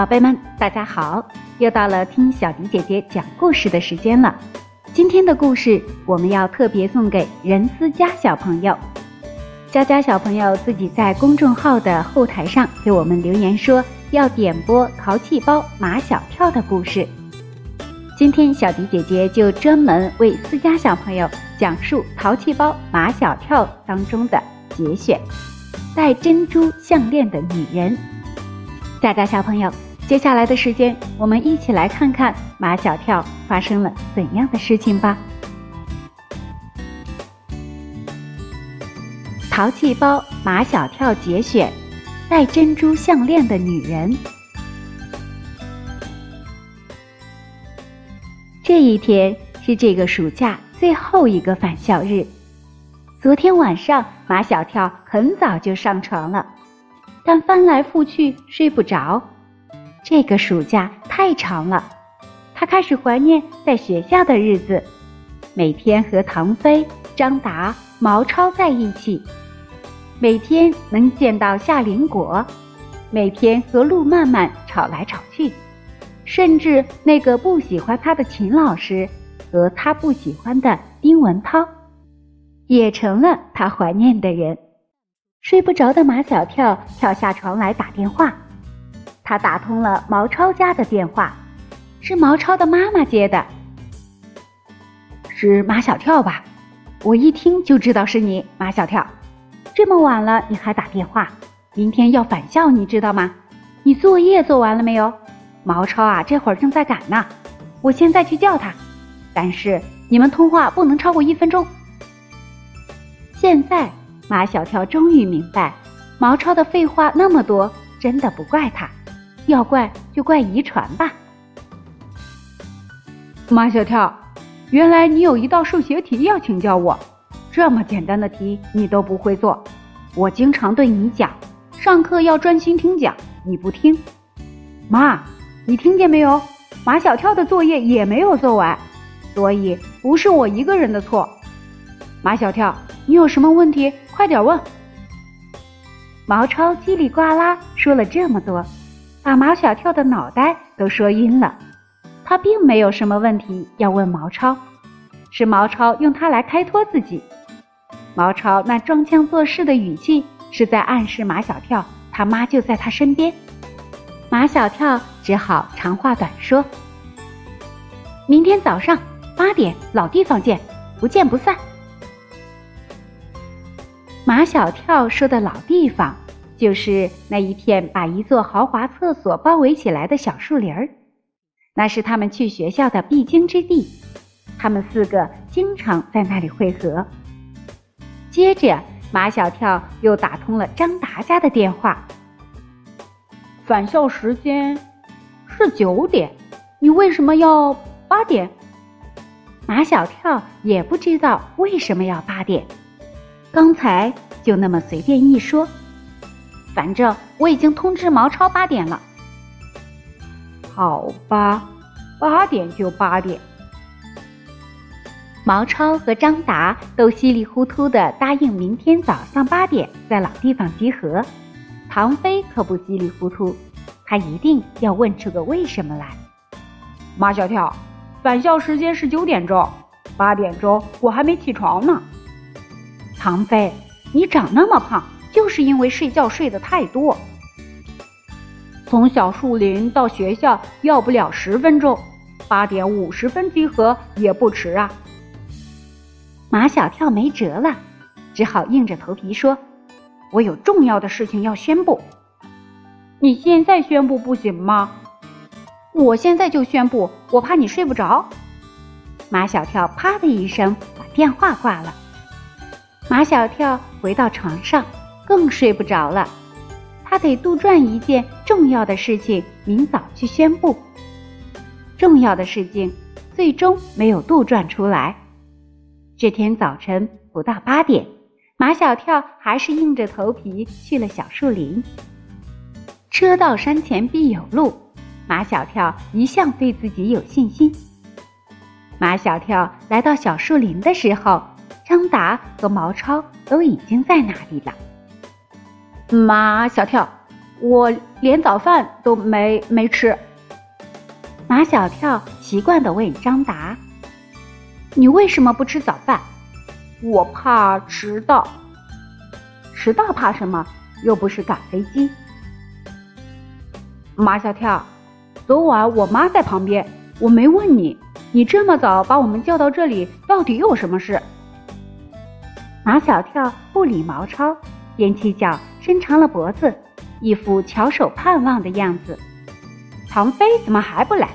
宝贝们，大家好！又到了听小迪姐姐讲故事的时间了。今天的故事我们要特别送给任思佳小朋友。佳佳小朋友自己在公众号的后台上给我们留言说要点播《淘气包马小跳》的故事。今天小迪姐姐就专门为思佳小朋友讲述《淘气包马小跳》当中的节选《戴珍珠项链的女人》。佳佳小朋友。接下来的时间，我们一起来看看马小跳发生了怎样的事情吧。淘气包马小跳节选：戴珍珠项链的女人。这一天是这个暑假最后一个返校日。昨天晚上，马小跳很早就上床了，但翻来覆去睡不着。这个暑假太长了，他开始怀念在学校的日子，每天和唐飞、张达、毛超在一起，每天能见到夏林果，每天和陆曼曼吵来吵去，甚至那个不喜欢他的秦老师和他不喜欢的丁文涛，也成了他怀念的人。睡不着的马小跳跳下床来打电话。他打通了毛超家的电话，是毛超的妈妈接的。是马小跳吧？我一听就知道是你，马小跳。这么晚了你还打电话？明天要返校，你知道吗？你作业做完了没有？毛超啊，这会儿正在赶呢。我现在去叫他，但是你们通话不能超过一分钟。现在马小跳终于明白，毛超的废话那么多，真的不怪他。要怪就怪遗传吧，马小跳，原来你有一道数学题要请教我，这么简单的题你都不会做。我经常对你讲，上课要专心听讲，你不听。妈，你听见没有？马小跳的作业也没有做完，所以不是我一个人的错。马小跳，你有什么问题，快点问。毛超叽里呱啦说了这么多。把马小跳的脑袋都说晕了，他并没有什么问题要问毛超，是毛超用他来开脱自己。毛超那装腔作势的语气是在暗示马小跳他妈就在他身边。马小跳只好长话短说：“明天早上八点老地方见，不见不散。”马小跳说的老地方。就是那一片把一座豪华厕所包围起来的小树林儿，那是他们去学校的必经之地。他们四个经常在那里汇合。接着，马小跳又打通了张达家的电话。返校时间是九点，你为什么要八点？马小跳也不知道为什么要八点，刚才就那么随便一说。反正我已经通知毛超八点了。好吧，八点就八点。毛超和张达都稀里糊涂的答应明天早上八点在老地方集合。唐飞可不稀里糊涂，他一定要问出个为什么来。马小跳，返校时间是九点钟，八点钟我还没起床呢。唐飞，你长那么胖。就是因为睡觉睡得太多。从小树林到学校要不了十分钟，八点五十分集合也不迟啊。马小跳没辙了，只好硬着头皮说：“我有重要的事情要宣布。”你现在宣布不行吗？我现在就宣布，我怕你睡不着。马小跳啪的一声把电话挂了。马小跳回到床上。更睡不着了，他得杜撰一件重要的事情，明早去宣布。重要的事情最终没有杜撰出来。这天早晨不到八点，马小跳还是硬着头皮去了小树林。车到山前必有路，马小跳一向对自己有信心。马小跳来到小树林的时候，张达和毛超都已经在那里了。马小跳，我连早饭都没没吃。马小跳习惯的问张达：“你为什么不吃早饭？”我怕迟到。迟到怕什么？又不是赶飞机。马小跳，昨晚我妈在旁边，我没问你，你这么早把我们叫到这里，到底有什么事？马小跳不理毛超，踮起脚，伸长了脖子，一副翘首盼望的样子。唐飞怎么还不来？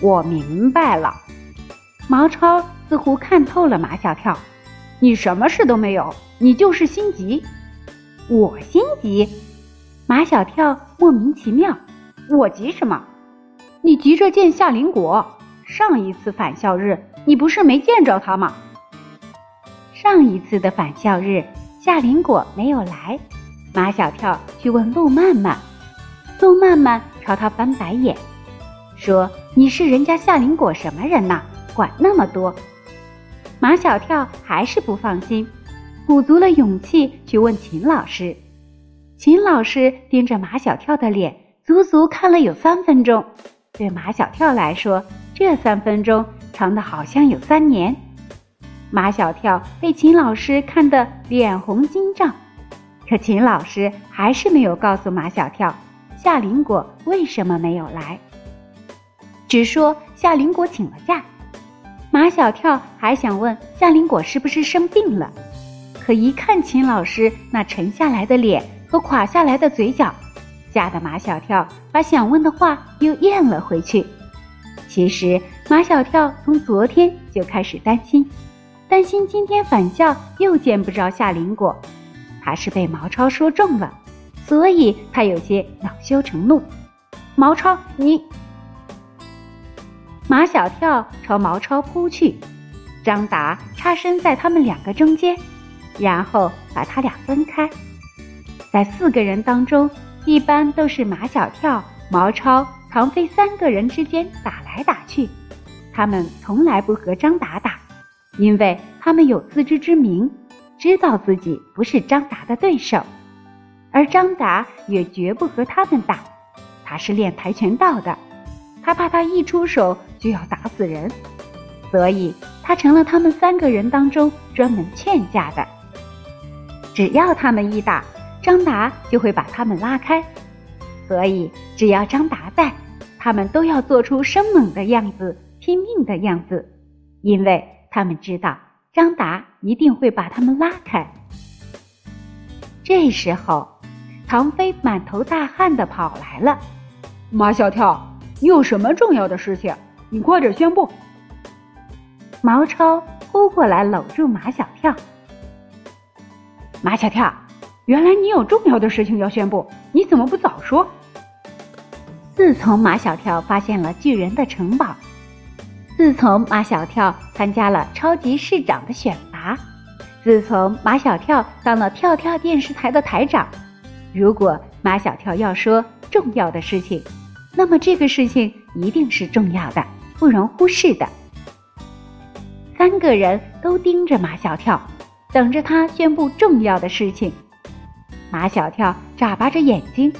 我明白了，毛超似乎看透了马小跳，你什么事都没有，你就是心急。我心急？马小跳莫名其妙，我急什么？你急着见夏林果。上一次返校日，你不是没见着他吗？上一次的返校日，夏林果没有来。马小跳去问陆曼曼，陆曼曼朝他翻白眼，说：“你是人家夏林果什么人呐？管那么多。”马小跳还是不放心，鼓足了勇气去问秦老师。秦老师盯着马小跳的脸，足足看了有三分钟。对马小跳来说，这三分钟长的好像有三年。马小跳被秦老师看得脸红筋胀，可秦老师还是没有告诉马小跳夏林果为什么没有来，只说夏林果请了假。马小跳还想问夏林果是不是生病了，可一看秦老师那沉下来的脸。和垮下来的嘴角，吓得马小跳把想问的话又咽了回去。其实马小跳从昨天就开始担心，担心今天返校又见不着夏林果。怕是被毛超说中了，所以他有些恼羞成怒。毛超，你！马小跳朝毛超扑去，张达插身在他们两个中间，然后把他俩分开。在四个人当中，一般都是马小跳、毛超、唐飞三个人之间打来打去。他们从来不和张达打，因为他们有自知之明，知道自己不是张达的对手。而张达也绝不和他们打，他是练跆拳道的，他怕他一出手就要打死人，所以他成了他们三个人当中专门劝架的。只要他们一打。张达就会把他们拉开，所以只要张达在，他们都要做出生猛的样子、拼命的样子，因为他们知道张达一定会把他们拉开。这时候，唐飞满头大汗的跑来了：“马小跳，你有什么重要的事情？你快点宣布。”毛超扑过来搂住马小跳：“马小跳。”原来你有重要的事情要宣布，你怎么不早说？自从马小跳发现了巨人的城堡，自从马小跳参加了超级市长的选拔，自从马小跳当了跳跳电视台的台长，如果马小跳要说重要的事情，那么这个事情一定是重要的，不容忽视的。三个人都盯着马小跳，等着他宣布重要的事情。马小跳眨巴着眼睛，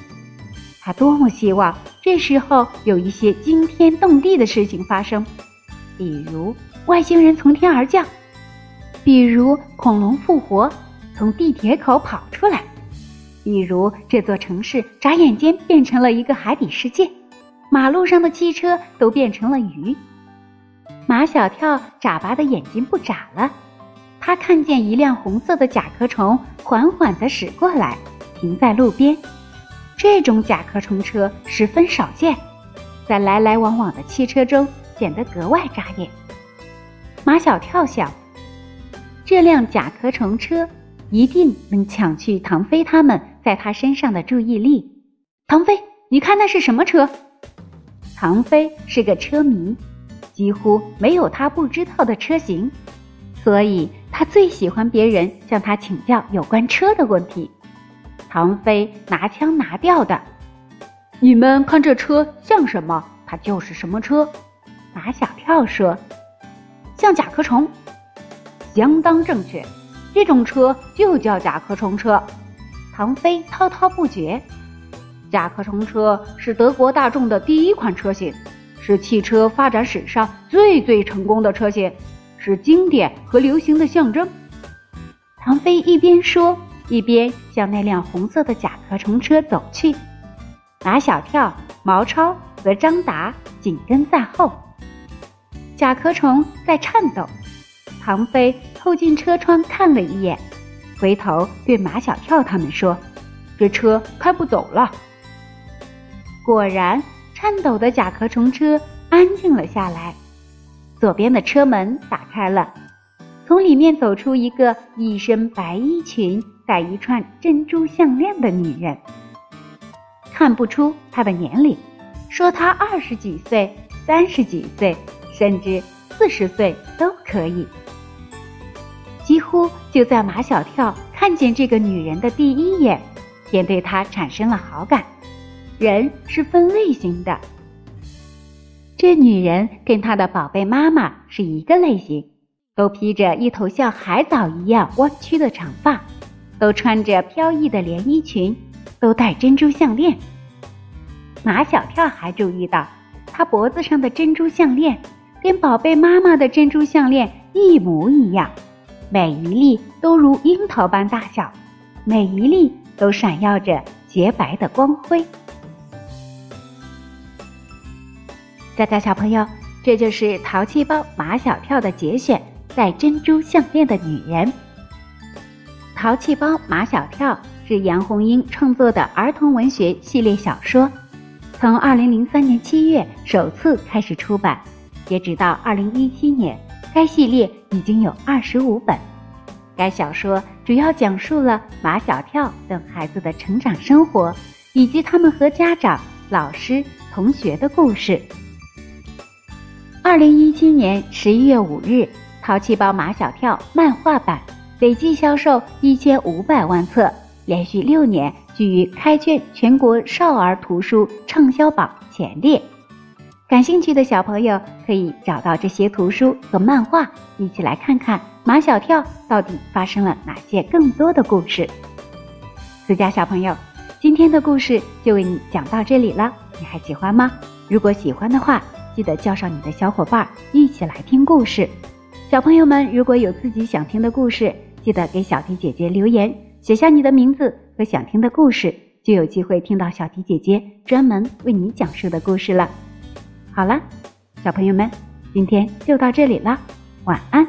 他多么希望这时候有一些惊天动地的事情发生，比如外星人从天而降，比如恐龙复活，从地铁口跑出来，比如这座城市眨眼间变成了一个海底世界，马路上的汽车都变成了鱼。马小跳眨巴的眼睛不眨了。他看见一辆红色的甲壳虫缓缓地驶过来，停在路边。这种甲壳虫车十分少见，在来来往往的汽车中显得格外扎眼。马小跳想，这辆甲壳虫车一定能抢去唐飞他们在他身上的注意力。唐飞，你看那是什么车？唐飞是个车迷，几乎没有他不知道的车型。所以他最喜欢别人向他请教有关车的问题。唐飞拿腔拿调的：“你们看这车像什么？它就是什么车。”马小跳说：“像甲壳虫。”相当正确，这种车就叫甲壳虫车。唐飞滔滔不绝。甲壳虫车是德国大众的第一款车型，是汽车发展史上最最成功的车型，是经典和流行的象征。唐飞一边说，一边向那辆红色的甲壳虫车走去。马小跳、毛超和张达紧跟在后。甲壳虫在颤抖。唐飞透进车窗看了一眼，回头对马小跳他们说：“这车开不走了。”果然，颤抖的甲壳虫车安静了下来。左边的车门打开了，从里面走出一个一身白衣裙、戴一串珍珠项链的女人。看不出她的年龄，说她二十几岁、三十几岁，甚至四十岁都可以。几乎就在马小跳看见这个女人的第一眼，便对她产生了好感。人是分类型的，这女人跟她的宝贝妈妈是一个类型，都披着一头像海藻一样弯曲的长发，都穿着飘逸的连衣裙，都戴珍珠项链。马小跳还注意到，她脖子上的珍珠项链跟宝贝妈妈的珍珠项链一模一样，每一粒都如樱桃般大小，每一粒都闪耀着洁白的光辉。大家小朋友，这就是淘气包马小跳的节选《戴珍珠项链的女人》。淘气包马小跳是杨红樱创作的儿童文学系列小说，从二零零三年七月首次开始出版，截止到二零一七年，该系列已经有二十五本。该小说主要讲述了马小跳等孩子的成长生活，以及他们和家长、老师、同学的故事。二零一七年十一月五日，《淘气包马小跳》漫画版累计销售一千五百万册，连续六年居于开卷全国少儿图书畅销榜前列。感兴趣的小朋友可以找到这些图书和漫画，一起来看看马小跳到底发生了哪些更多的故事。自家小朋友，今天的故事就为你讲到这里了，你还喜欢吗？如果喜欢的话，记得叫上你的小伙伴一起来听故事。小朋友们，如果有自己想听的故事，记得给小迪姐姐留言，写下你的名字和想听的故事，就有机会听到小迪姐姐专门为你讲述的故事了。好了，小朋友们，今天就到这里了，晚安。